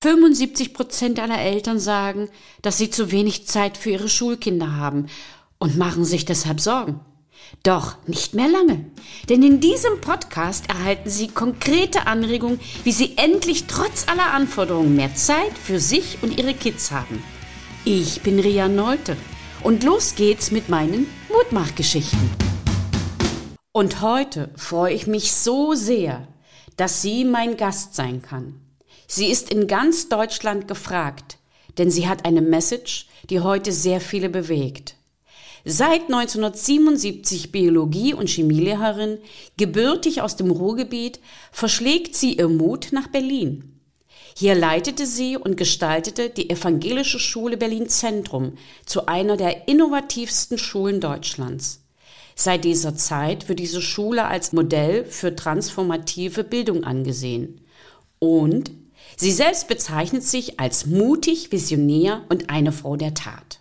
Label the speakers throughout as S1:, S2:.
S1: 75 Prozent aller Eltern sagen, dass sie zu wenig Zeit für ihre Schulkinder haben und machen sich deshalb Sorgen. Doch nicht mehr lange, denn in diesem Podcast erhalten Sie konkrete Anregungen, wie Sie endlich trotz aller Anforderungen mehr Zeit für sich und Ihre Kids haben. Ich bin Ria Neute und los geht's mit meinen Mutmachgeschichten. Und heute freue ich mich so sehr, dass sie mein Gast sein kann. Sie ist in ganz Deutschland gefragt, denn sie hat eine Message, die heute sehr viele bewegt. Seit 1977 Biologie- und Chemielehrerin, gebürtig aus dem Ruhrgebiet, verschlägt sie ihr Mut nach Berlin. Hier leitete sie und gestaltete die Evangelische Schule Berlin Zentrum zu einer der innovativsten Schulen Deutschlands. Seit dieser Zeit wird diese Schule als Modell für transformative Bildung angesehen. Und Sie selbst bezeichnet sich als mutig, visionär und eine Frau der Tat.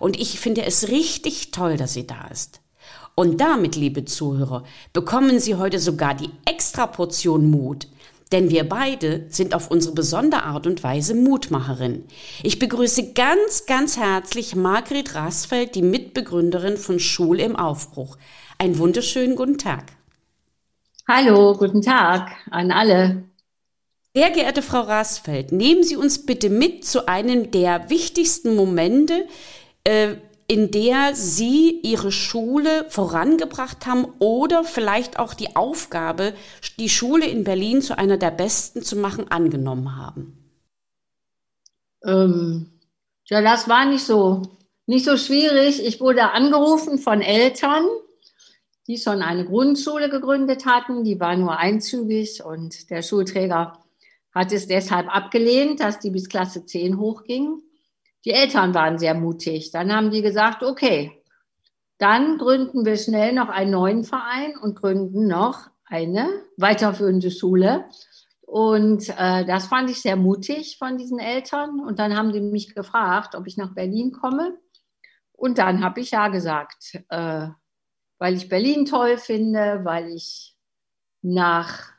S1: Und ich finde es richtig toll, dass sie da ist. Und damit, liebe Zuhörer, bekommen Sie heute sogar die Extraportion Mut, denn wir beide sind auf unsere besondere Art und Weise Mutmacherin. Ich begrüße ganz, ganz herzlich Margret Rasfeld, die Mitbegründerin von Schule im Aufbruch. Einen wunderschönen guten Tag.
S2: Hallo, guten Tag an alle.
S1: Sehr geehrte Frau Rasfeld, nehmen Sie uns bitte mit zu einem der wichtigsten Momente, äh, in der Sie Ihre Schule vorangebracht haben oder vielleicht auch die Aufgabe, die Schule in Berlin zu einer der besten zu machen, angenommen haben.
S2: Ähm, ja, das war nicht so, nicht so schwierig. Ich wurde angerufen von Eltern, die schon eine Grundschule gegründet hatten. Die war nur einzügig und der Schulträger hat es deshalb abgelehnt, dass die bis Klasse 10 hochging. Die Eltern waren sehr mutig. Dann haben die gesagt, okay, dann gründen wir schnell noch einen neuen Verein und gründen noch eine weiterführende Schule. Und äh, das fand ich sehr mutig von diesen Eltern. Und dann haben die mich gefragt, ob ich nach Berlin komme. Und dann habe ich ja gesagt, äh, weil ich Berlin toll finde, weil ich nach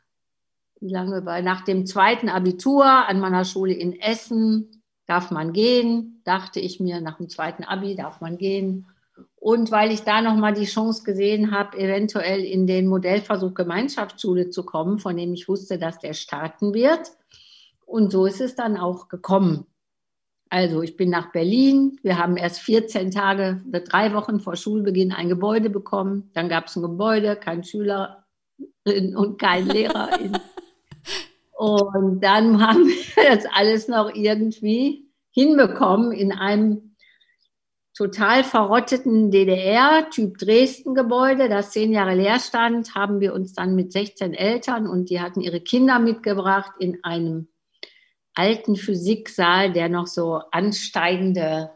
S2: wie nach dem zweiten Abitur an meiner Schule in Essen darf man gehen, dachte ich mir, nach dem zweiten Abi darf man gehen. Und weil ich da nochmal die Chance gesehen habe, eventuell in den Modellversuch Gemeinschaftsschule zu kommen, von dem ich wusste, dass der starten wird. Und so ist es dann auch gekommen. Also ich bin nach Berlin. Wir haben erst 14 Tage, drei Wochen vor Schulbeginn ein Gebäude bekommen. Dann gab es ein Gebäude, kein Schüler und kein Lehrer. Und dann haben wir das alles noch irgendwie hinbekommen in einem total verrotteten DDR-Typ Dresden-Gebäude, das zehn Jahre leer stand, haben wir uns dann mit 16 Eltern und die hatten ihre Kinder mitgebracht in einem alten Physiksaal, der noch so ansteigende,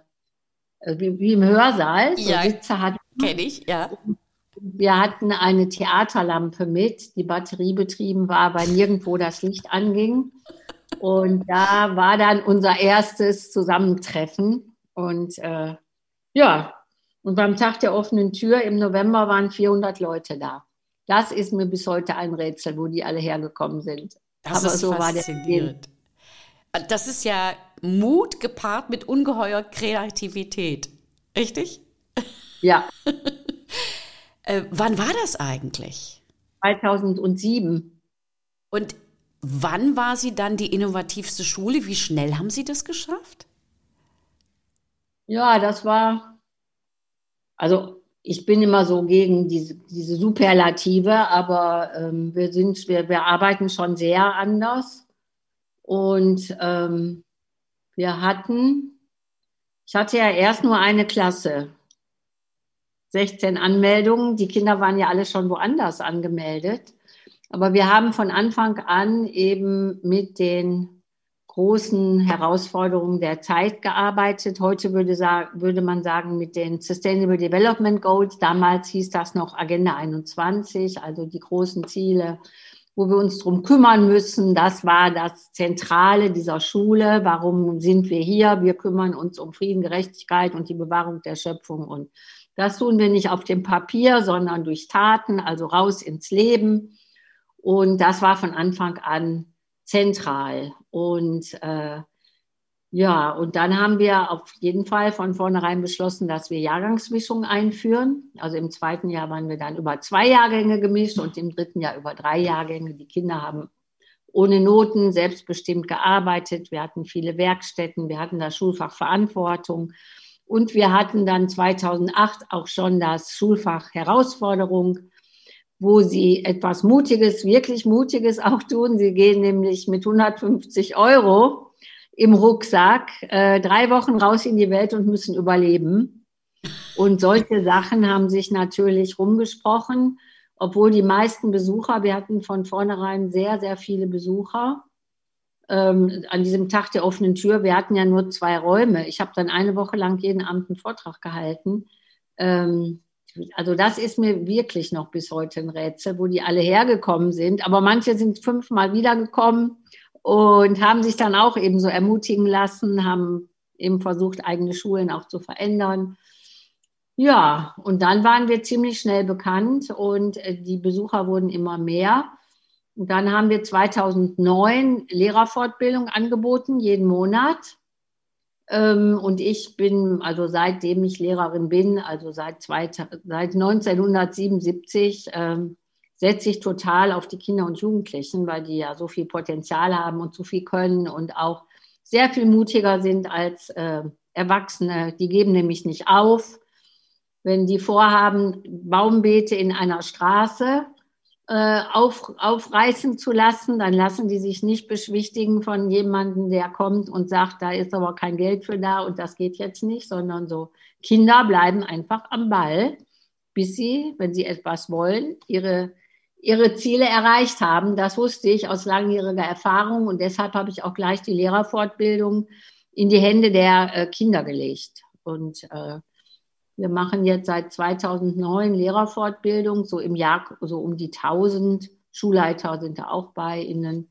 S2: äh, wie, wie im Hörsaal,
S1: so ja, Sitze hat. Kenne ich, ja.
S2: Wir hatten eine Theaterlampe mit, die batteriebetrieben war, weil nirgendwo das Licht anging. Und da war dann unser erstes Zusammentreffen. Und äh, ja, und beim Tag der offenen Tür im November waren 400 Leute da. Das ist mir bis heute ein Rätsel, wo die alle hergekommen sind.
S1: Das Aber ist so faszinierend. War der das ist ja Mut gepaart mit ungeheuer Kreativität. Richtig?
S2: Ja.
S1: Äh, wann war das eigentlich?
S2: 2007.
S1: Und wann war sie dann die innovativste Schule? Wie schnell haben Sie das geschafft?
S2: Ja, das war, also ich bin immer so gegen diese, diese Superlative, aber ähm, wir sind, wir, wir arbeiten schon sehr anders. Und ähm, wir hatten, ich hatte ja erst nur eine Klasse 16 Anmeldungen. Die Kinder waren ja alle schon woanders angemeldet. Aber wir haben von Anfang an eben mit den großen Herausforderungen der Zeit gearbeitet. Heute würde, würde man sagen, mit den Sustainable Development Goals. Damals hieß das noch Agenda 21, also die großen Ziele, wo wir uns drum kümmern müssen. Das war das Zentrale dieser Schule. Warum sind wir hier? Wir kümmern uns um Frieden, Gerechtigkeit und die Bewahrung der Schöpfung und das tun wir nicht auf dem Papier, sondern durch Taten, also raus ins Leben. Und das war von Anfang an zentral. Und äh, ja, und dann haben wir auf jeden Fall von vornherein beschlossen, dass wir Jahrgangsmischungen einführen. Also im zweiten Jahr waren wir dann über zwei Jahrgänge gemischt und im dritten Jahr über drei Jahrgänge. Die Kinder haben ohne Noten selbstbestimmt gearbeitet. Wir hatten viele Werkstätten, wir hatten das Schulfach Verantwortung und wir hatten dann 2008 auch schon das Schulfach Herausforderung, wo sie etwas Mutiges, wirklich Mutiges auch tun. Sie gehen nämlich mit 150 Euro im Rucksack, äh, drei Wochen raus in die Welt und müssen überleben. Und solche Sachen haben sich natürlich rumgesprochen, obwohl die meisten Besucher, wir hatten von vornherein sehr, sehr viele Besucher ähm, an diesem Tag der offenen Tür. Wir hatten ja nur zwei Räume. Ich habe dann eine Woche lang jeden Abend einen Vortrag gehalten. Ähm, also das ist mir wirklich noch bis heute ein Rätsel, wo die alle hergekommen sind. Aber manche sind fünfmal wiedergekommen und haben sich dann auch eben so ermutigen lassen, haben eben versucht, eigene Schulen auch zu verändern. Ja, und dann waren wir ziemlich schnell bekannt und äh, die Besucher wurden immer mehr. Und dann haben wir 2009 Lehrerfortbildung angeboten, jeden Monat. Ähm, und ich bin, also seitdem ich Lehrerin bin, also seit, seit 1977, setze ich total auf die Kinder und Jugendlichen, weil die ja so viel Potenzial haben und so viel können und auch sehr viel mutiger sind als äh, Erwachsene. Die geben nämlich nicht auf. Wenn die vorhaben, Baumbeete in einer Straße äh, auf, aufreißen zu lassen, dann lassen die sich nicht beschwichtigen von jemandem, der kommt und sagt, da ist aber kein Geld für da und das geht jetzt nicht, sondern so Kinder bleiben einfach am Ball, bis sie, wenn sie etwas wollen, ihre ihre Ziele erreicht haben. Das wusste ich aus langjähriger Erfahrung und deshalb habe ich auch gleich die Lehrerfortbildung in die Hände der äh, Kinder gelegt. Und äh, wir machen jetzt seit 2009 Lehrerfortbildung, so im Jahr so um die 1000 Schulleiter sind da auch bei Ihnen.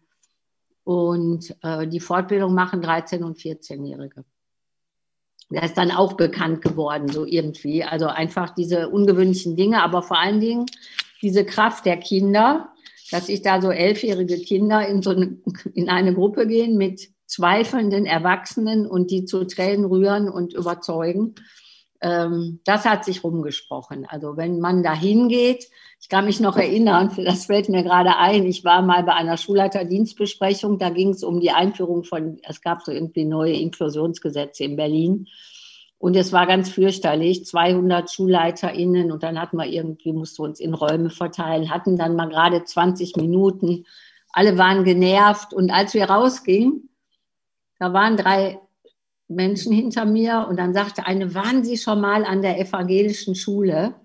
S2: Und äh, die Fortbildung machen 13- und 14-Jährige. Der ist dann auch bekannt geworden, so irgendwie. Also einfach diese ungewöhnlichen Dinge, aber vor allen Dingen diese Kraft der Kinder, dass ich da so elfjährige Kinder in so eine, in eine Gruppe gehen mit zweifelnden Erwachsenen und die zu Tränen rühren und überzeugen. Ähm, das hat sich rumgesprochen. Also wenn man da hingeht, ich kann mich noch erinnern, das fällt mir gerade ein, ich war mal bei einer Schulleiterdienstbesprechung, da ging es um die Einführung von, es gab so irgendwie neue Inklusionsgesetze in Berlin. Und es war ganz fürchterlich, 200 SchulleiterInnen und dann hatten wir irgendwie, mussten wir uns in Räume verteilen, hatten dann mal gerade 20 Minuten. Alle waren genervt und als wir rausgingen, da waren drei Menschen hinter mir und dann sagte eine, waren Sie schon mal an der evangelischen Schule?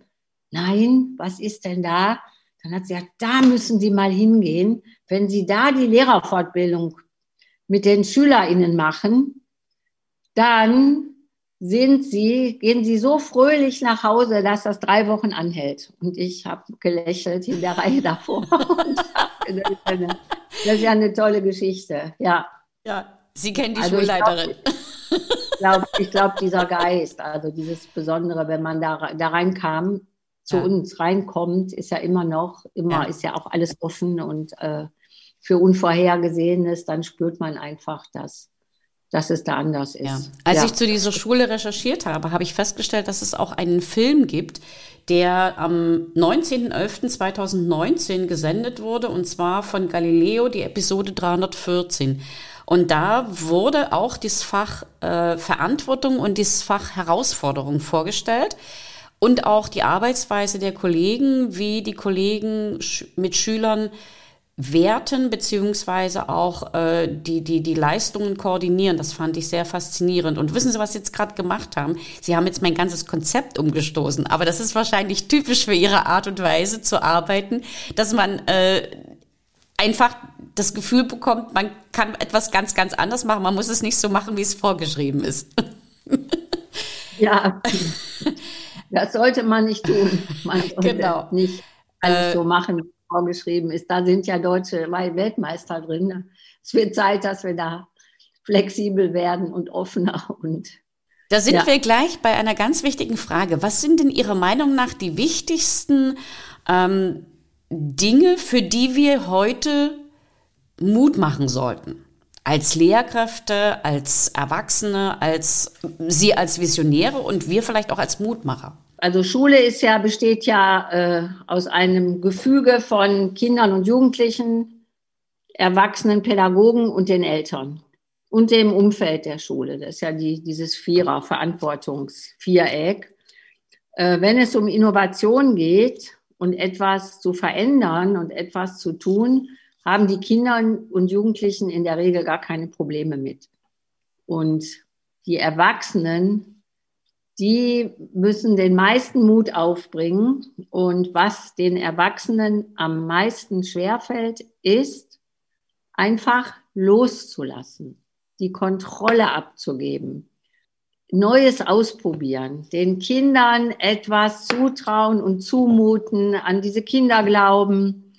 S2: Nein, was ist denn da? Dann hat sie gesagt, da müssen Sie mal hingehen. Wenn Sie da die Lehrerfortbildung mit den SchülerInnen machen, dann sind sie, gehen sie so fröhlich nach Hause, dass das drei Wochen anhält. Und ich habe gelächelt in der Reihe davor. das, ist eine, das, ist ja eine tolle Geschichte, ja.
S1: Ja, Sie kennen die also Schulleiterin.
S2: Ich glaube, ich glaub, dieser Geist, also dieses Besondere, wenn man da, da reinkam, zu ja. uns reinkommt, ist ja immer noch, immer ja. ist ja auch alles offen und äh, für Unvorhergesehenes, dann spürt man einfach, dass dass es da anders ist. Ja.
S1: Als ich zu dieser Schule recherchiert habe, habe ich festgestellt, dass es auch einen Film gibt, der am 19.11.2019 gesendet wurde, und zwar von Galileo, die Episode 314. Und da wurde auch das Fach äh, Verantwortung und das Fach Herausforderung vorgestellt und auch die Arbeitsweise der Kollegen, wie die Kollegen mit Schülern werten beziehungsweise auch äh, die, die, die Leistungen koordinieren. Das fand ich sehr faszinierend. Und wissen Sie, was Sie jetzt gerade gemacht haben? Sie haben jetzt mein ganzes Konzept umgestoßen. Aber das ist wahrscheinlich typisch für Ihre Art und Weise zu arbeiten, dass man äh, einfach das Gefühl bekommt, man kann etwas ganz, ganz anders machen. Man muss es nicht so machen, wie es vorgeschrieben ist.
S2: ja, das sollte man nicht tun. Man sollte genau. nicht alles äh, so machen, vorgeschrieben ist. Da sind ja deutsche Weltmeister drin. Es wird Zeit, dass wir da flexibel werden und offener und
S1: da sind ja. wir gleich bei einer ganz wichtigen Frage. Was sind denn Ihrer Meinung nach die wichtigsten ähm, Dinge, für die wir heute Mut machen sollten. Als Lehrkräfte, als Erwachsene, als Sie als Visionäre und wir vielleicht auch als Mutmacher.
S2: Also Schule ist ja, besteht ja äh, aus einem Gefüge von Kindern und Jugendlichen, Erwachsenen, Pädagogen und den Eltern und dem Umfeld der Schule. Das ist ja die, dieses Vierer, Verantwortungsviereck. Äh, wenn es um Innovation geht und etwas zu verändern und etwas zu tun, haben die Kinder und Jugendlichen in der Regel gar keine Probleme mit. Und die Erwachsenen, die müssen den meisten Mut aufbringen. Und was den Erwachsenen am meisten schwerfällt, ist einfach loszulassen, die Kontrolle abzugeben, Neues ausprobieren, den Kindern etwas zutrauen und zumuten, an diese Kinder glauben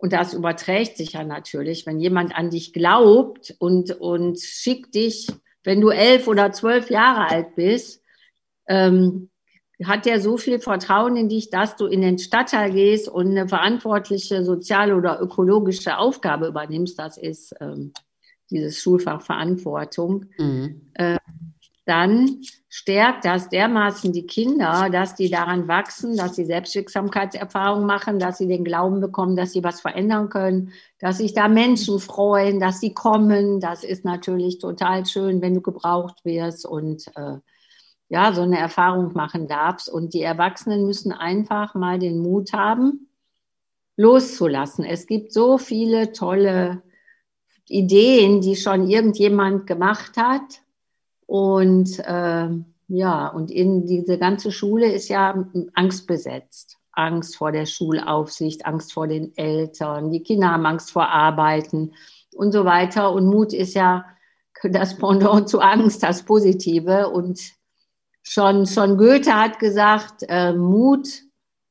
S2: und das überträgt sich ja natürlich, wenn jemand an dich glaubt und, und schickt dich, wenn du elf oder zwölf Jahre alt bist, ähm, hat der so viel Vertrauen in dich, dass du in den Stadtteil gehst und eine verantwortliche soziale oder ökologische Aufgabe übernimmst. Das ist ähm, dieses Schulfach Verantwortung. Mhm. Äh, dann stärkt das dermaßen die Kinder, dass die daran wachsen, dass sie Selbstwirksamkeitserfahrungen machen, dass sie den Glauben bekommen, dass sie was verändern können, dass sich da Menschen freuen, dass sie kommen. Das ist natürlich total schön, wenn du gebraucht wirst und äh, ja, so eine Erfahrung machen darfst. Und die Erwachsenen müssen einfach mal den Mut haben, loszulassen. Es gibt so viele tolle Ideen, die schon irgendjemand gemacht hat und äh, ja, und in diese ganze Schule ist ja Angst besetzt. Angst vor der Schulaufsicht, Angst vor den Eltern, die Kinder haben Angst vor Arbeiten und so weiter. Und Mut ist ja das Pendant zu Angst, das Positive. Und schon, schon Goethe hat gesagt, äh, Mut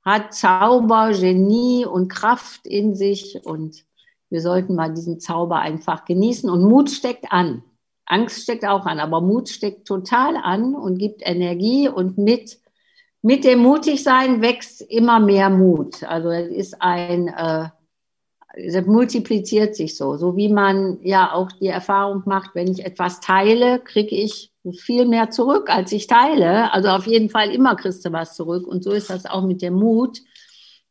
S2: hat Zauber, Genie und Kraft in sich. Und wir sollten mal diesen Zauber einfach genießen. Und Mut steckt an. Angst steckt auch an, aber Mut steckt total an und gibt Energie und mit, mit dem Mutigsein wächst immer mehr Mut. Also es ist ein, äh, es multipliziert sich so, so wie man ja auch die Erfahrung macht, wenn ich etwas teile, kriege ich viel mehr zurück, als ich teile. Also auf jeden Fall immer kriegst du was zurück und so ist das auch mit dem Mut.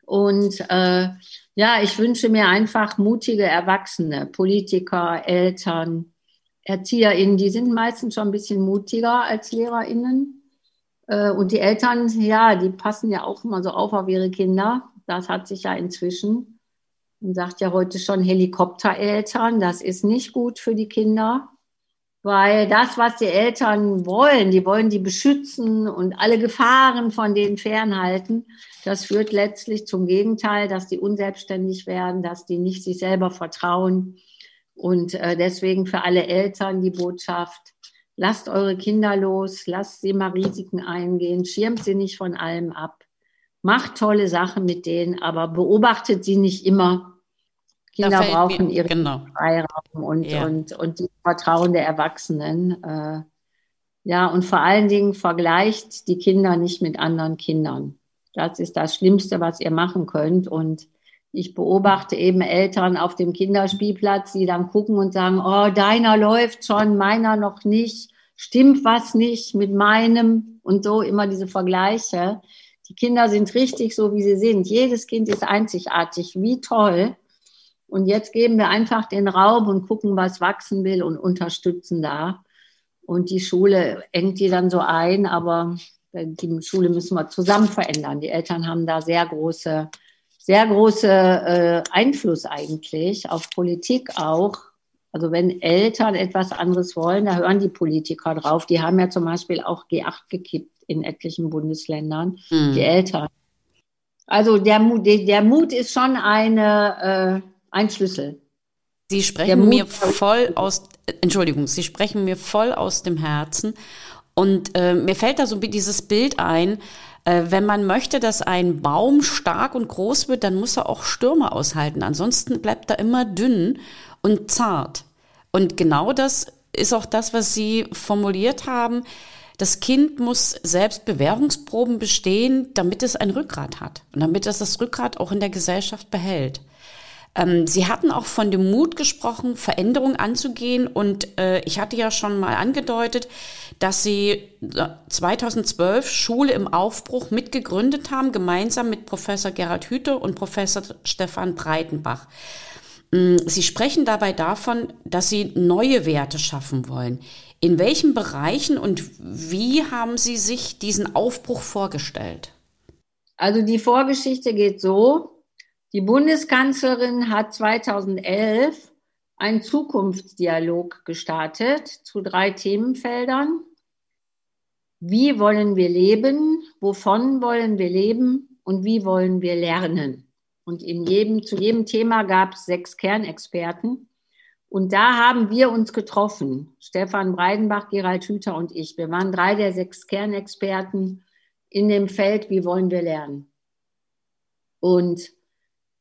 S2: Und äh, ja, ich wünsche mir einfach mutige Erwachsene, Politiker, Eltern, ErzieherInnen, die sind meistens schon ein bisschen mutiger als LehrerInnen. Äh, und die Eltern, ja, die passen ja auch immer so auf auf ihre Kinder. Das hat sich ja inzwischen. Man sagt ja heute schon Helikoptereltern. Das ist nicht gut für die Kinder, weil das, was die Eltern wollen, die wollen die beschützen und alle Gefahren von denen fernhalten. Das führt letztlich zum Gegenteil, dass die unselbstständig werden, dass die nicht sich selber vertrauen und äh, deswegen für alle Eltern die Botschaft, lasst eure Kinder los, lasst sie mal Risiken eingehen, schirmt sie nicht von allem ab, macht tolle Sachen mit denen, aber beobachtet sie nicht immer. Kinder brauchen ihren genau. Freiraum und, ja. und, und die Vertrauen der Erwachsenen. Äh, ja, und vor allen Dingen vergleicht die Kinder nicht mit anderen Kindern. Das ist das Schlimmste, was ihr machen könnt. Und ich beobachte eben Eltern auf dem Kinderspielplatz, die dann gucken und sagen, oh, deiner läuft schon, meiner noch nicht, stimmt was nicht mit meinem und so immer diese Vergleiche. Die Kinder sind richtig so, wie sie sind. Jedes Kind ist einzigartig. Wie toll. Und jetzt geben wir einfach den Raum und gucken, was wachsen will und unterstützen da. Und die Schule engt die dann so ein, aber die Schule müssen wir zusammen verändern. Die Eltern haben da sehr große sehr große äh, Einfluss eigentlich auf Politik auch. Also wenn Eltern etwas anderes wollen, da hören die Politiker drauf. Die haben ja zum Beispiel auch G8 gekippt in etlichen Bundesländern, mhm. die Eltern. Also der Mut, der Mut ist schon eine, äh, ein Schlüssel.
S1: Sie sprechen mir voll aus, Entschuldigung, Sie sprechen mir voll aus dem Herzen. Und äh, mir fällt da so dieses Bild ein, wenn man möchte, dass ein Baum stark und groß wird, dann muss er auch Stürme aushalten. Ansonsten bleibt er immer dünn und zart. Und genau das ist auch das, was Sie formuliert haben. Das Kind muss selbst Bewährungsproben bestehen, damit es ein Rückgrat hat und damit es das Rückgrat auch in der Gesellschaft behält. Ähm, Sie hatten auch von dem Mut gesprochen, Veränderungen anzugehen. Und äh, ich hatte ja schon mal angedeutet, dass Sie 2012 Schule im Aufbruch mitgegründet haben, gemeinsam mit Professor Gerhard Hüthe und Professor Stefan Breitenbach. Mm, Sie sprechen dabei davon, dass Sie neue Werte schaffen wollen. In welchen Bereichen und wie haben Sie sich diesen Aufbruch vorgestellt?
S2: Also die Vorgeschichte geht so, die Bundeskanzlerin hat 2011 einen Zukunftsdialog gestartet zu drei Themenfeldern. Wie wollen wir leben? Wovon wollen wir leben? Und wie wollen wir lernen? Und in jedem, zu jedem Thema gab es sechs Kernexperten. Und da haben wir uns getroffen. Stefan Breidenbach, Gerald Hüther und ich. Wir waren drei der sechs Kernexperten in dem Feld, wie wollen wir lernen? Und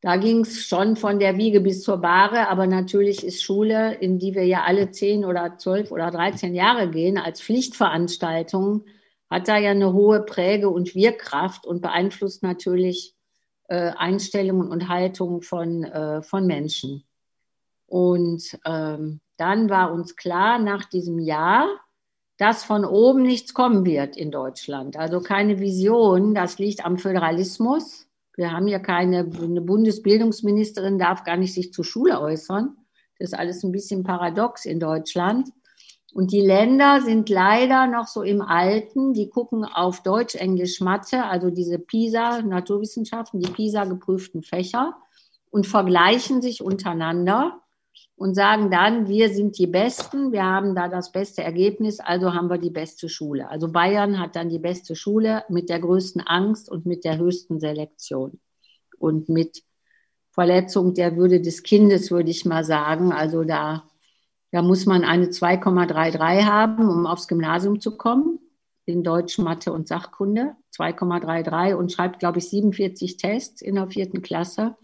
S2: da ging es schon von der Wiege bis zur Bahre, aber natürlich ist Schule, in die wir ja alle zehn oder zwölf oder dreizehn Jahre gehen, als Pflichtveranstaltung, hat da ja eine hohe Präge- und Wirkkraft und beeinflusst natürlich äh, Einstellungen und Haltungen von, äh, von Menschen. Und ähm, dann war uns klar nach diesem Jahr, dass von oben nichts kommen wird in Deutschland. Also keine Vision, das liegt am Föderalismus wir haben ja keine, eine Bundesbildungsministerin darf gar nicht sich zur Schule äußern. Das ist alles ein bisschen paradox in Deutschland. Und die Länder sind leider noch so im Alten. Die gucken auf Deutsch, Englisch, Mathe, also diese PISA, Naturwissenschaften, die PISA geprüften Fächer und vergleichen sich untereinander und sagen dann, wir sind die Besten, wir haben da das beste Ergebnis, also haben wir die beste Schule. Also Bayern hat dann die beste Schule mit der größten Angst und mit der höchsten Selektion und mit Verletzung der Würde des Kindes, würde ich mal sagen. Also da, da muss man eine 2,33 haben, um aufs Gymnasium zu kommen, in Deutsch, Mathe und Sachkunde. 2,33 und schreibt, glaube ich, 47 Tests in der vierten Klasse.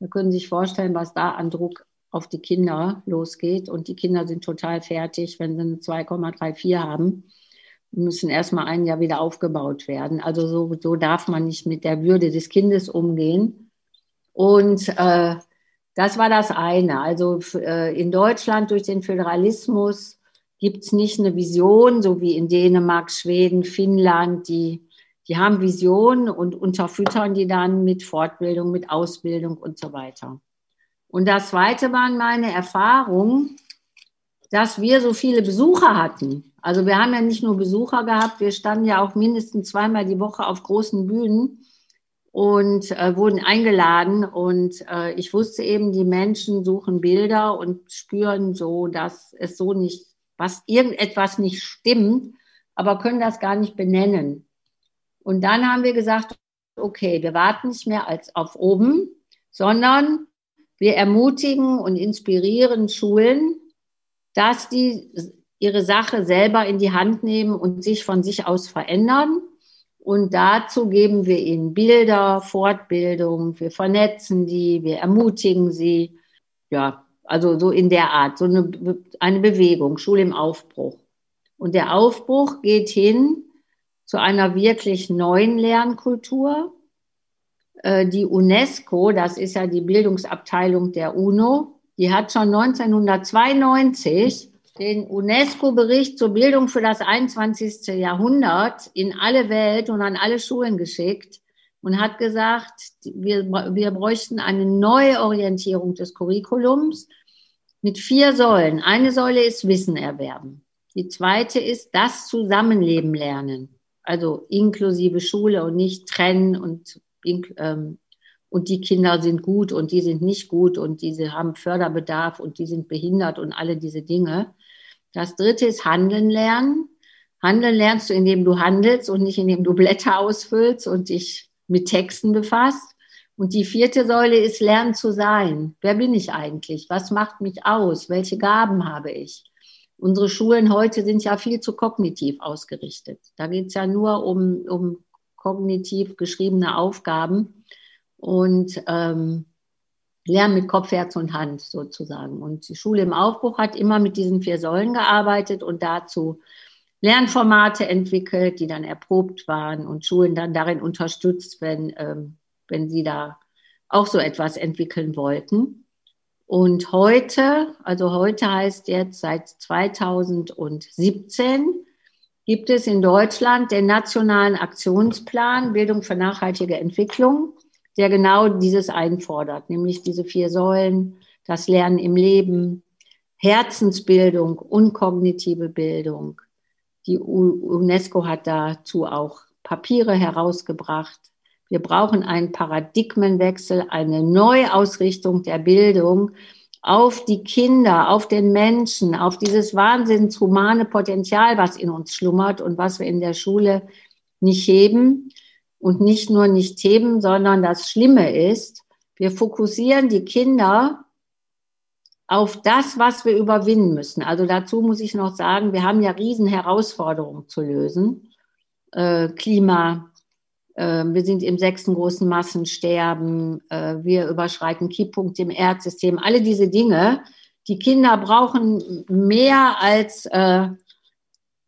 S2: Da können Sie sich vorstellen, was da an Druck auf die Kinder losgeht. Und die Kinder sind total fertig, wenn sie eine 2,34 haben. Müssen erstmal ein Jahr wieder aufgebaut werden. Also so, so darf man nicht mit der Würde des Kindes umgehen. Und äh, das war das eine. Also äh, in Deutschland durch den Föderalismus gibt es nicht eine Vision, so wie in Dänemark, Schweden, Finnland, die, die haben Visionen und unterfüttern die dann mit Fortbildung, mit Ausbildung und so weiter. Und das Zweite waren meine Erfahrungen, dass wir so viele Besucher hatten. Also wir haben ja nicht nur Besucher gehabt, wir standen ja auch mindestens zweimal die Woche auf großen Bühnen und äh, wurden eingeladen. Und äh, ich wusste eben, die Menschen suchen Bilder und spüren so, dass es so nicht, was irgendetwas nicht stimmt, aber können das gar nicht benennen. Und dann haben wir gesagt, okay, wir warten nicht mehr als auf oben, sondern wir ermutigen und inspirieren Schulen, dass die ihre Sache selber in die Hand nehmen und sich von sich aus verändern. Und dazu geben wir ihnen Bilder, Fortbildung, wir vernetzen die, wir ermutigen sie. Ja, also so in der Art, so eine, eine Bewegung, Schule im Aufbruch. Und der Aufbruch geht hin zu einer wirklich neuen Lernkultur, die UNESCO, das ist ja die Bildungsabteilung der UNO, die hat schon 1992 den UNESCO-Bericht zur Bildung für das 21. Jahrhundert in alle Welt und an alle Schulen geschickt und hat gesagt, wir, wir bräuchten eine neue Orientierung des Curriculums mit vier Säulen. Eine Säule ist Wissen erwerben. Die zweite ist das Zusammenleben lernen, also inklusive Schule und nicht trennen und ähm, und die Kinder sind gut und die sind nicht gut und diese haben Förderbedarf und die sind behindert und alle diese Dinge. Das dritte ist Handeln lernen. Handeln lernst du, indem du handelst und nicht indem du Blätter ausfüllst und dich mit Texten befasst. Und die vierte Säule ist Lernen zu sein. Wer bin ich eigentlich? Was macht mich aus? Welche Gaben habe ich? Unsere Schulen heute sind ja viel zu kognitiv ausgerichtet. Da geht es ja nur um, um kognitiv geschriebene Aufgaben und ähm, Lernen mit Kopf, Herz und Hand sozusagen. Und die Schule im Aufbruch hat immer mit diesen vier Säulen gearbeitet und dazu Lernformate entwickelt, die dann erprobt waren und Schulen dann darin unterstützt, wenn, ähm, wenn sie da auch so etwas entwickeln wollten. Und heute, also heute heißt jetzt seit 2017, gibt es in Deutschland den Nationalen Aktionsplan Bildung für nachhaltige Entwicklung, der genau dieses einfordert, nämlich diese vier Säulen, das Lernen im Leben, Herzensbildung und kognitive Bildung. Die UNESCO hat dazu auch Papiere herausgebracht. Wir brauchen einen Paradigmenwechsel, eine Neuausrichtung der Bildung auf die Kinder, auf den Menschen, auf dieses wahnsinns humane Potenzial, was in uns schlummert und was wir in der Schule nicht heben. Und nicht nur nicht heben, sondern das Schlimme ist, wir fokussieren die Kinder auf das, was wir überwinden müssen. Also dazu muss ich noch sagen, wir haben ja riesen Herausforderungen zu lösen. Äh, Klima, wir sind im sechsten großen Massensterben, äh, wir überschreiten Kipppunkte im Erdsystem, alle diese Dinge. Die Kinder brauchen mehr als äh,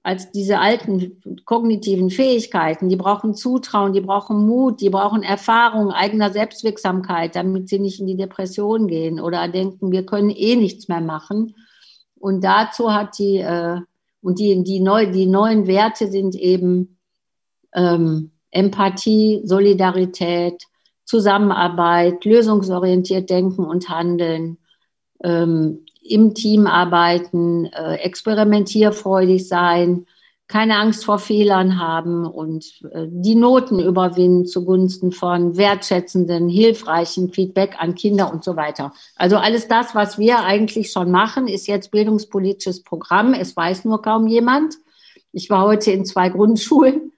S2: als diese alten kognitiven Fähigkeiten. Die brauchen Zutrauen, die brauchen Mut, die brauchen Erfahrung, eigener Selbstwirksamkeit, damit sie nicht in die Depression gehen oder denken, wir können eh nichts mehr machen. Und dazu hat die, äh, und die, die, neu, die neuen Werte sind eben ähm, Empathie, Solidarität, Zusammenarbeit, lösungsorientiert denken und handeln, ähm, im Team arbeiten, äh, experimentierfreudig sein, keine Angst vor Fehlern haben und äh, die Noten überwinden zugunsten von wertschätzenden, hilfreichen Feedback an Kinder und so weiter. Also alles das, was wir eigentlich schon machen, ist jetzt bildungspolitisches Programm. Es weiß nur kaum jemand. Ich war heute in zwei Grundschulen.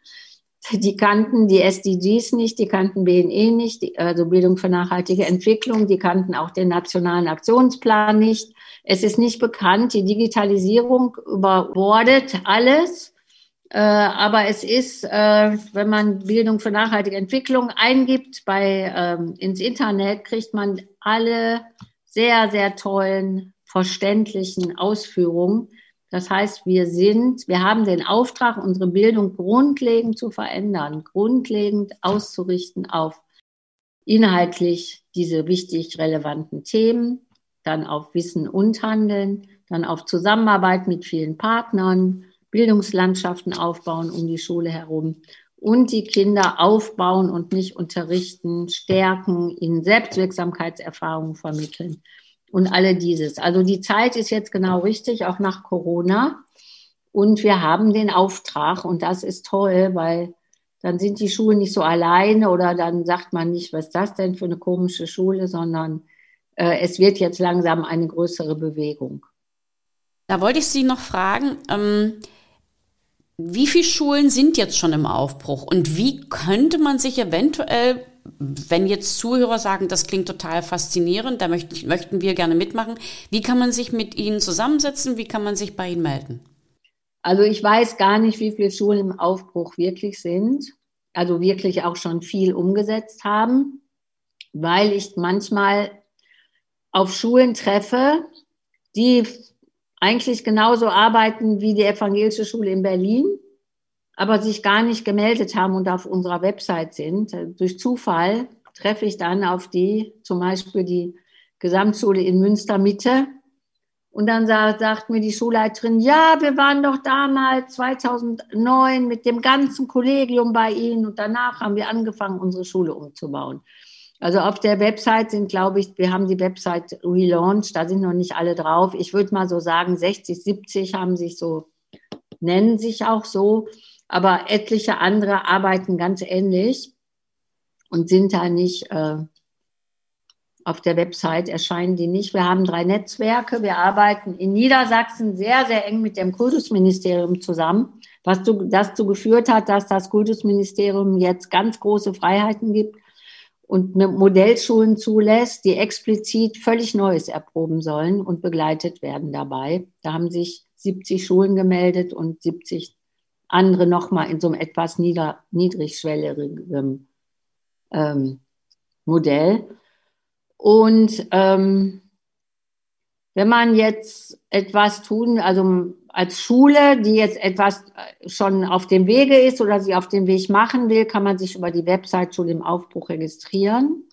S2: Die kannten die SDGs nicht, die kannten BNE nicht, die, also Bildung für nachhaltige Entwicklung, die kannten auch den nationalen Aktionsplan nicht. Es ist nicht bekannt, die Digitalisierung überbordet alles. Äh, aber es ist, äh, wenn man Bildung für nachhaltige Entwicklung eingibt bei, ähm, ins Internet, kriegt man alle sehr, sehr tollen, verständlichen Ausführungen. Das heißt, wir sind, wir haben den Auftrag, unsere Bildung grundlegend zu verändern, grundlegend auszurichten auf inhaltlich diese wichtig relevanten Themen dann auf Wissen und Handeln, dann auf Zusammenarbeit mit vielen Partnern, Bildungslandschaften aufbauen um die Schule herum und die Kinder aufbauen und nicht unterrichten, stärken, ihnen Selbstwirksamkeitserfahrungen vermitteln und alle dieses. Also die Zeit ist jetzt genau richtig, auch nach Corona. Und wir haben den Auftrag und das ist toll, weil dann sind die Schulen nicht so alleine oder dann sagt man nicht, was ist das denn für eine komische Schule, sondern äh, es wird jetzt langsam eine größere Bewegung.
S1: Da wollte ich Sie noch fragen, ähm, wie viele Schulen sind jetzt schon im Aufbruch und wie könnte man sich eventuell, wenn jetzt Zuhörer sagen, das klingt total faszinierend, da möchten, möchten wir gerne mitmachen, wie kann man sich mit Ihnen zusammensetzen, wie kann man sich bei Ihnen melden?
S2: Also ich weiß gar nicht, wie viele Schulen im Aufbruch wirklich sind, also wirklich auch schon viel umgesetzt haben, weil ich manchmal auf Schulen treffe, die eigentlich genauso arbeiten wie die evangelische Schule in Berlin, aber sich gar nicht gemeldet haben und auf unserer Website sind. Durch Zufall treffe ich dann auf die, zum Beispiel die Gesamtschule in Münster Mitte. Und dann sagt, sagt mir die Schulleiterin, ja, wir waren doch damals 2009 mit dem ganzen Kollegium bei Ihnen und danach haben wir angefangen, unsere Schule umzubauen. Also auf der Website sind, glaube ich, wir haben die Website relaunched, da sind noch nicht alle drauf. Ich würde mal so sagen, 60, 70 haben sich so, nennen sich auch so, aber etliche andere arbeiten ganz ähnlich und sind da nicht äh, auf der Website, erscheinen die nicht. Wir haben drei Netzwerke. Wir arbeiten in Niedersachsen sehr, sehr eng mit dem Kultusministerium zusammen, was dazu geführt hat, dass das Kultusministerium jetzt ganz große Freiheiten gibt und Modellschulen zulässt, die explizit völlig Neues erproben sollen und begleitet werden dabei. Da haben sich 70 Schulen gemeldet und 70 andere nochmal in so einem etwas nieder, niedrigschwelligen ähm, Modell. Und ähm, wenn man jetzt etwas tun, also als Schule, die jetzt etwas äh, schon auf dem Wege ist oder sie auf dem Weg machen will, kann man sich über die Website Schule im Aufbruch registrieren.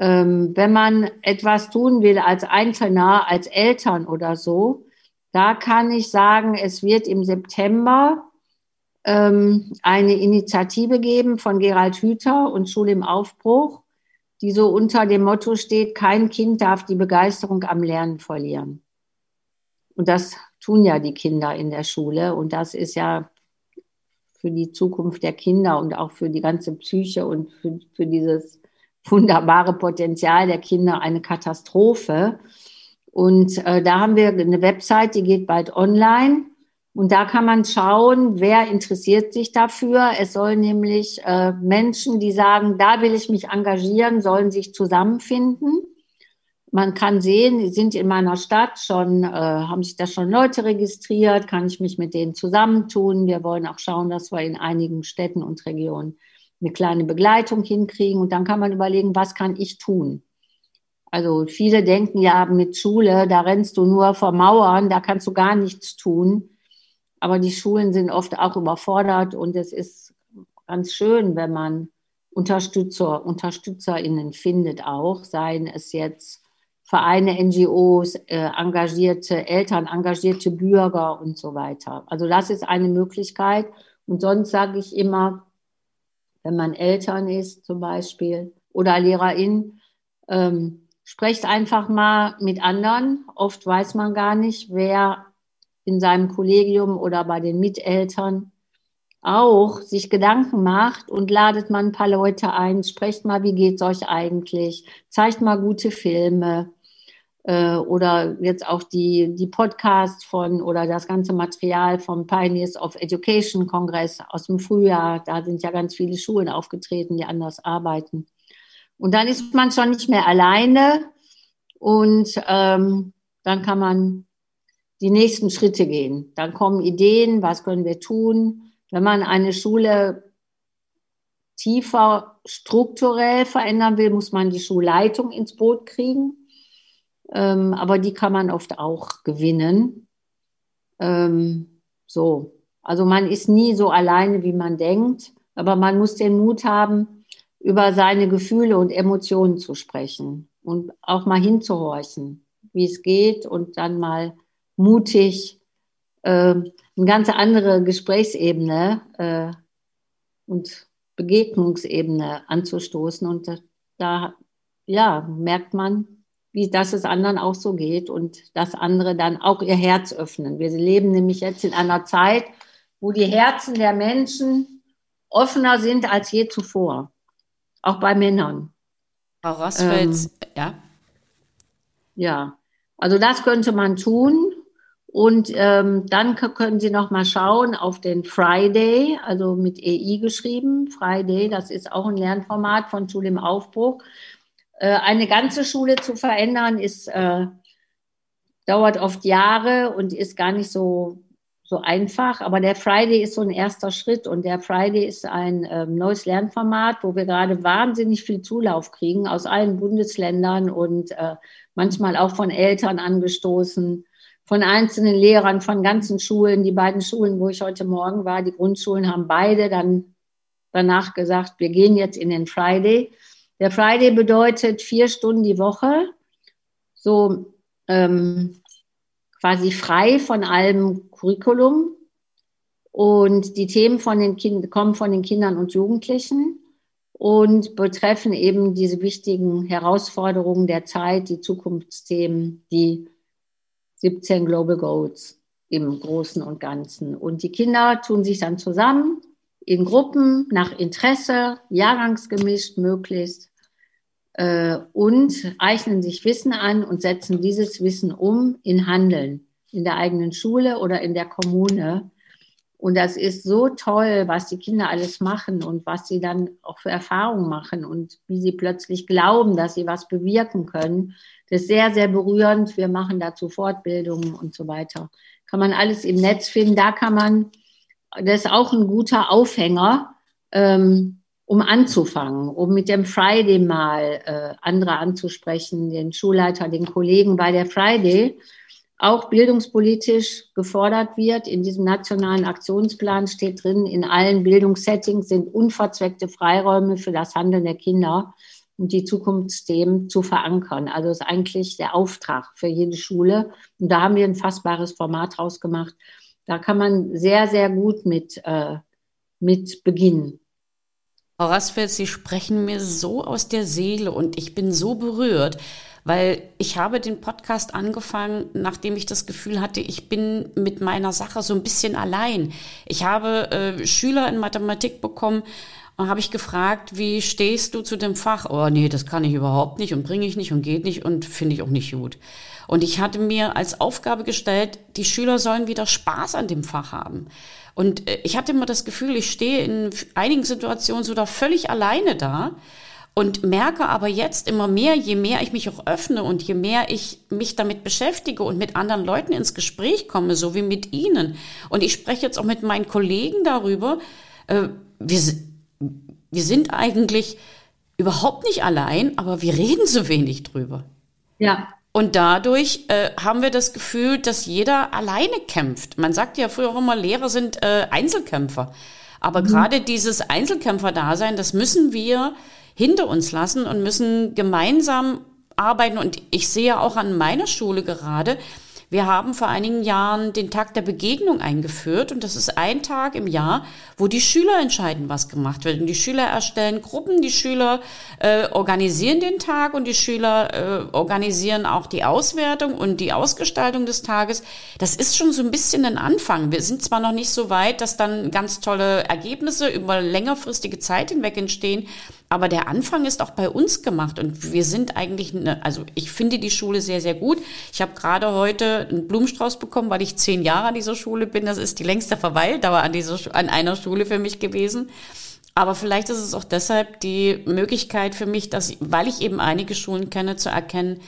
S2: ähm, wenn man etwas tun will als Einzelner, als Eltern oder so, da kann ich sagen, es wird im September ähm, eine Initiative geben von Gerald Hüther und Schule im Aufbruch, die so unter dem Motto steht, kein Kind darf die Begeisterung am Lernen verlieren. Und das tun ja die Kinder in der Schule. Und das ist ja für die Zukunft der Kinder und auch für die ganze Psyche und für, für dieses wunderbare Potenzial der Kinder eine Katastrophe. Und äh, da haben wir eine Website, die geht bald online. Und da kann man schauen, wer interessiert sich dafür. Es soll nämlich äh, Menschen, die sagen, da will ich mich engagieren, sollen sich zusammenfinden. Man kann sehen, sind in meiner Stadt schon, äh, haben sich da schon Leute registriert, kann ich mich mit denen zusammentun. Wir wollen auch schauen, dass wir in einigen Städten und Regionen eine kleine Begleitung hinkriegen. Und dann kann man überlegen, was kann ich tun? Also viele denken ja mit Schule, da rennst du nur vor Mauern, da kannst du gar nichts tun. Aber die Schulen sind oft auch überfordert und es ist ganz schön, wenn man Unterstützer, UnterstützerInnen findet auch, seien es jetzt Vereine, NGOs, äh, engagierte Eltern, engagierte Bürger und so weiter. Also das ist eine Möglichkeit. Und sonst sage ich immer, wenn man Eltern ist zum Beispiel oder Lehrerin, ähm, sprecht einfach mal mit anderen. Oft weiß man gar nicht, wer in seinem Kollegium oder bei den Miteltern auch sich Gedanken macht und ladet mal ein paar Leute ein, sprecht mal, wie geht's euch eigentlich, zeigt mal gute Filme äh, oder jetzt auch die, die Podcasts von oder das ganze Material vom Pioneers of Education Kongress aus dem Frühjahr. Da sind ja ganz viele Schulen aufgetreten, die anders arbeiten. Und dann ist man schon nicht mehr alleine und ähm, dann kann man die nächsten Schritte gehen. Dann kommen Ideen, was können wir tun. Wenn man eine Schule tiefer strukturell verändern will, muss man die Schulleitung ins Boot kriegen. Ähm, aber die kann man oft auch gewinnen. Ähm, so. Also man ist nie so alleine, wie man denkt, aber man muss den Mut haben, über seine Gefühle und Emotionen zu sprechen und auch mal hinzuhorchen, wie es geht und dann mal mutig äh, eine ganz andere Gesprächsebene äh, und Begegnungsebene anzustoßen. Und da, da ja, merkt man, wie dass es anderen auch so geht und dass andere dann auch ihr Herz öffnen. Wir leben nämlich jetzt in einer Zeit, wo die Herzen der Menschen offener sind als je zuvor, auch bei Männern.
S1: Frau Rossfeld, ähm, ja.
S2: Ja, also das könnte man tun. Und ähm, dann können Sie noch mal schauen auf den Friday, also mit EI geschrieben. Friday, das ist auch ein Lernformat von Schule im Aufbruch. Äh, eine ganze Schule zu verändern, ist, äh, dauert oft Jahre und ist gar nicht so, so einfach. Aber der Friday ist so ein erster Schritt und der Friday ist ein äh, neues Lernformat, wo wir gerade wahnsinnig viel Zulauf kriegen aus allen Bundesländern und äh, manchmal auch von Eltern angestoßen von einzelnen Lehrern, von ganzen Schulen. Die beiden Schulen, wo ich heute Morgen war, die Grundschulen haben beide dann danach gesagt, wir gehen jetzt in den Friday. Der Friday bedeutet vier Stunden die Woche, so ähm, quasi frei von allem Curriculum. Und die Themen von den kind kommen von den Kindern und Jugendlichen und betreffen eben diese wichtigen Herausforderungen der Zeit, die Zukunftsthemen, die 17 Global Goals im Großen und Ganzen. Und die Kinder tun sich dann zusammen in Gruppen nach Interesse, jahrgangsgemischt möglichst äh, und eignen sich Wissen an und setzen dieses Wissen um in Handeln in der eigenen Schule oder in der Kommune. Und das ist so toll, was die Kinder alles machen und was sie dann auch für Erfahrungen machen und wie sie plötzlich glauben, dass sie was bewirken können. Das ist sehr, sehr berührend. Wir machen dazu Fortbildungen und so weiter. Kann man alles im Netz finden. Da kann man, das ist auch ein guter Aufhänger, ähm, um anzufangen, um mit dem Friday mal äh, andere anzusprechen, den Schulleiter, den Kollegen, weil der Friday auch bildungspolitisch gefordert wird. In diesem nationalen Aktionsplan steht drin, in allen Bildungssettings sind unverzweckte Freiräume für das Handeln der Kinder. Und die Zukunftsthemen zu verankern. Also ist eigentlich der Auftrag für jede Schule. Und da haben wir ein fassbares Format draus gemacht. Da kann man sehr, sehr gut mit, äh, mit beginnen.
S1: Frau Rasfeld, Sie sprechen mir so aus der Seele und ich bin so berührt, weil ich habe den Podcast angefangen, nachdem ich das Gefühl hatte, ich bin mit meiner Sache so ein bisschen allein. Ich habe äh, Schüler in Mathematik bekommen, und habe ich gefragt, wie stehst du zu dem Fach? Oh nee, das kann ich überhaupt nicht und bringe ich nicht und geht nicht und finde ich auch nicht gut. Und ich hatte mir als Aufgabe gestellt, die Schüler sollen wieder Spaß an dem Fach haben. Und äh, ich hatte immer das Gefühl, ich stehe in einigen Situationen so da völlig alleine da und merke aber jetzt immer mehr, je mehr ich mich auch öffne und je mehr ich mich damit beschäftige und mit anderen Leuten ins Gespräch komme, so wie mit Ihnen. Und ich spreche jetzt auch mit meinen Kollegen darüber. Äh, wir, wir sind eigentlich überhaupt nicht allein, aber wir reden so wenig drüber.
S2: Ja.
S1: Und dadurch äh, haben wir das Gefühl, dass jeder alleine kämpft. Man sagt ja früher auch immer, Lehrer sind äh, Einzelkämpfer. Aber mhm. gerade dieses Einzelkämpfer-Dasein, das müssen wir hinter uns lassen und müssen gemeinsam arbeiten. Und ich sehe auch an meiner Schule gerade, wir haben vor einigen Jahren den Tag der Begegnung eingeführt und das ist ein Tag im Jahr, wo die Schüler entscheiden, was gemacht wird. Und die Schüler erstellen Gruppen, die Schüler äh, organisieren den Tag und die Schüler äh, organisieren auch die Auswertung und die Ausgestaltung des Tages. Das ist schon so ein bisschen ein Anfang. Wir sind zwar noch nicht so weit, dass dann ganz tolle Ergebnisse über längerfristige Zeit hinweg entstehen, aber der Anfang ist auch bei uns gemacht und wir sind eigentlich, eine, also ich finde die Schule sehr, sehr gut. Ich habe gerade heute einen Blumenstrauß bekommen, weil ich zehn Jahre an dieser Schule bin. Das ist die längste Verweildauer an, dieser, an einer Schule für mich gewesen. Aber vielleicht ist es auch deshalb die Möglichkeit für mich, dass, weil ich eben einige Schulen kenne, zu erkennen,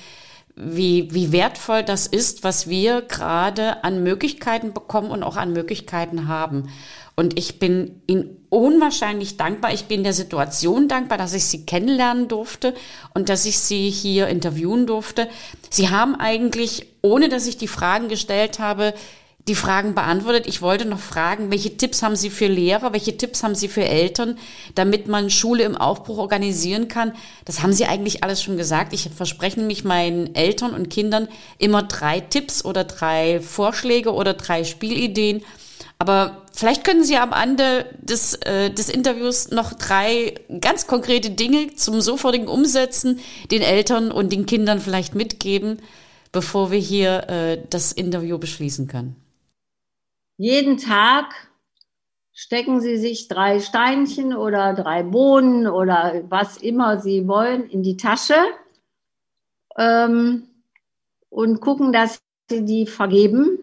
S1: wie, wie wertvoll das ist, was wir gerade an Möglichkeiten bekommen und auch an Möglichkeiten haben. Und ich bin Ihnen unwahrscheinlich dankbar. Ich bin der Situation dankbar, dass ich Sie kennenlernen durfte und dass ich Sie hier interviewen durfte. Sie haben eigentlich, ohne dass ich die Fragen gestellt habe, die Fragen beantwortet. Ich wollte noch fragen, welche Tipps haben Sie für Lehrer, welche Tipps haben Sie für Eltern, damit man Schule im Aufbruch organisieren kann? Das haben Sie eigentlich alles schon gesagt. Ich verspreche mich meinen Eltern und Kindern immer drei Tipps oder drei Vorschläge oder drei Spielideen aber vielleicht können Sie am Ende des, äh, des Interviews noch drei ganz konkrete Dinge zum sofortigen Umsetzen den Eltern und den Kindern vielleicht mitgeben, bevor wir hier äh, das Interview beschließen können.
S2: Jeden Tag stecken Sie sich drei Steinchen oder drei Bohnen oder was immer Sie wollen in die Tasche ähm, und gucken, dass Sie die vergeben,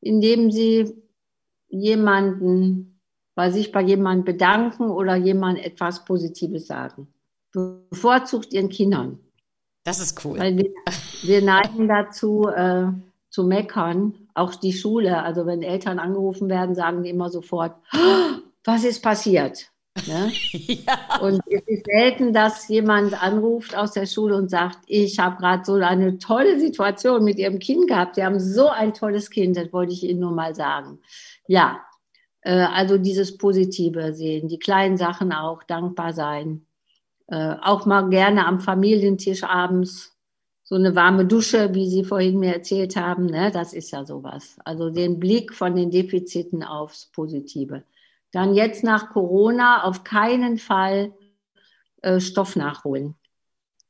S2: indem Sie jemanden, bei sich bei jemandem bedanken oder jemand etwas Positives sagen. Bevorzugt ihren Kindern.
S1: Das ist cool.
S2: Weil wir, wir neigen dazu, äh, zu meckern. Auch die Schule, also wenn Eltern angerufen werden, sagen die immer sofort, oh, was ist passiert? Ne? ja. Und es ist selten, dass jemand anruft aus der Schule und sagt, ich habe gerade so eine tolle Situation mit Ihrem Kind gehabt. Sie haben so ein tolles Kind, das wollte ich Ihnen nur mal sagen. Ja, äh, also dieses Positive sehen, die kleinen Sachen auch, dankbar sein. Äh, auch mal gerne am Familientisch abends so eine warme Dusche, wie Sie vorhin mir erzählt haben, ne? das ist ja sowas. Also den Blick von den Defiziten aufs Positive. Dann jetzt nach Corona auf keinen Fall äh, Stoff nachholen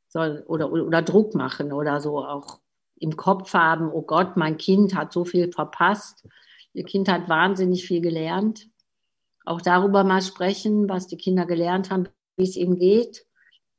S2: soll oder, oder Druck machen oder so auch im Kopf haben, oh Gott, mein Kind hat so viel verpasst. Ihr Kind hat wahnsinnig viel gelernt. Auch darüber mal sprechen, was die Kinder gelernt haben, wie es ihnen geht,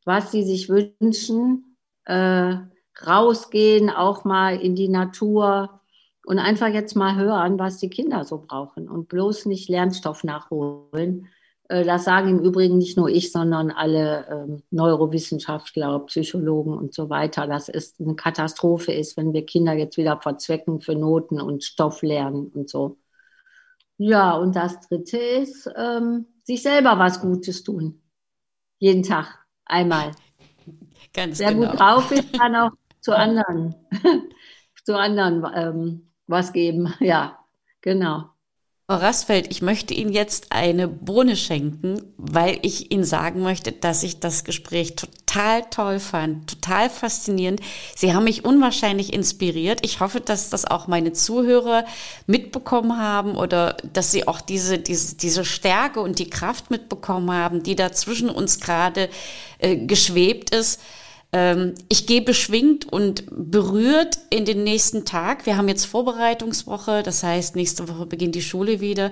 S2: was sie sich wünschen, äh, rausgehen, auch mal in die Natur und einfach jetzt mal hören, was die Kinder so brauchen und bloß nicht Lernstoff nachholen, äh, das sagen im Übrigen nicht nur ich, sondern alle ähm, Neurowissenschaftler, Psychologen und so weiter, dass es eine Katastrophe ist, wenn wir Kinder jetzt wieder verzwecken für Noten und Stoff lernen und so. Ja, und das Dritte ist, ähm, sich selber was Gutes tun. Jeden Tag einmal. Ganz Wer genau. gut drauf ist, kann auch zu anderen, zu anderen ähm, was geben. Ja, genau.
S1: Frau Rastfeld, ich möchte Ihnen jetzt eine Bohne schenken, weil ich Ihnen sagen möchte, dass ich das Gespräch total toll fand, total faszinierend. Sie haben mich unwahrscheinlich inspiriert. Ich hoffe, dass das auch meine Zuhörer mitbekommen haben oder dass sie auch diese, diese, diese Stärke und die Kraft mitbekommen haben, die da zwischen uns gerade äh, geschwebt ist. Ähm, ich gehe beschwingt und berührt in den nächsten Tag. Wir haben jetzt Vorbereitungswoche, das heißt, nächste Woche beginnt die Schule wieder.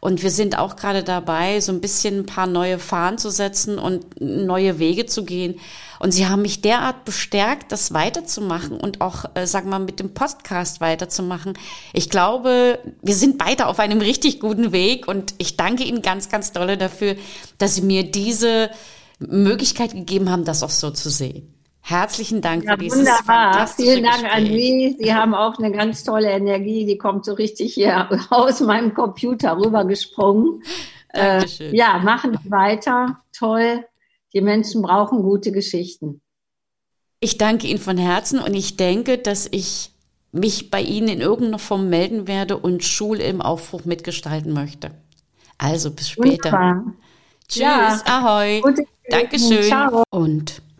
S1: Und wir sind auch gerade dabei, so ein bisschen ein paar neue Fahnen zu setzen und neue Wege zu gehen. Und sie haben mich derart bestärkt, das weiterzumachen und auch, äh, wir mal, mit dem Podcast weiterzumachen. Ich glaube, wir sind beide auf einem richtig guten Weg und ich danke Ihnen ganz, ganz dolle dafür, dass Sie mir diese Möglichkeit gegeben haben, das auch so zu sehen. Herzlichen Dank
S2: ja,
S1: für dieses
S2: wunderbar.
S1: fantastische
S2: Vielen Dank
S1: Gespräch.
S2: an Sie. Sie haben auch eine ganz tolle Energie. Die kommt so richtig hier aus meinem Computer rübergesprungen.
S1: Dankeschön.
S2: Äh, ja, machen Sie weiter. Toll. Die Menschen brauchen gute Geschichten.
S1: Ich danke Ihnen von Herzen und ich denke, dass ich mich bei Ihnen in irgendeiner Form melden werde und Schule im Aufbruch mitgestalten möchte. Also bis später.
S2: Wunderbar.
S1: Tschüss,
S2: Ja.
S1: ahoi. Dankeschön.
S2: Ciao.
S1: Und